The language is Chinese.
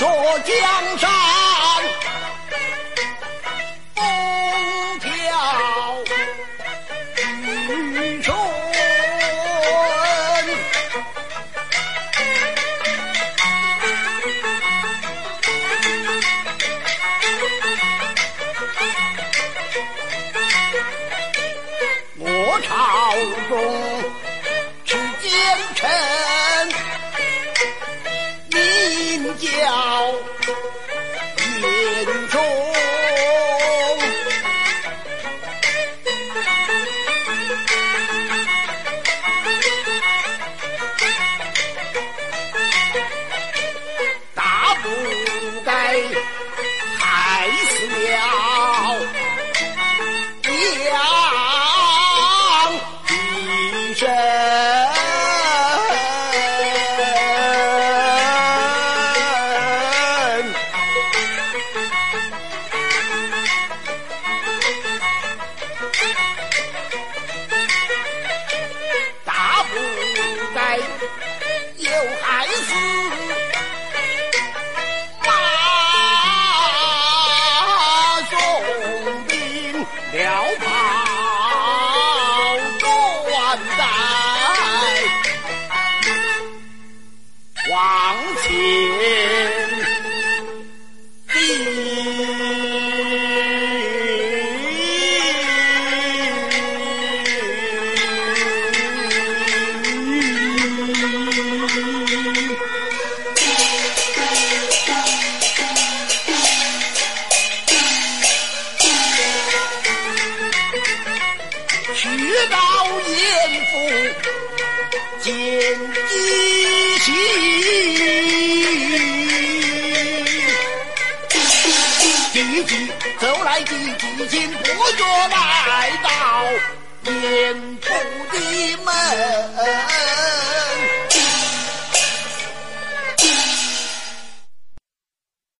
坐江山，风飘雨顺。我朝中叫断带，往前。弟弟走来弟弟亲，不觉来到。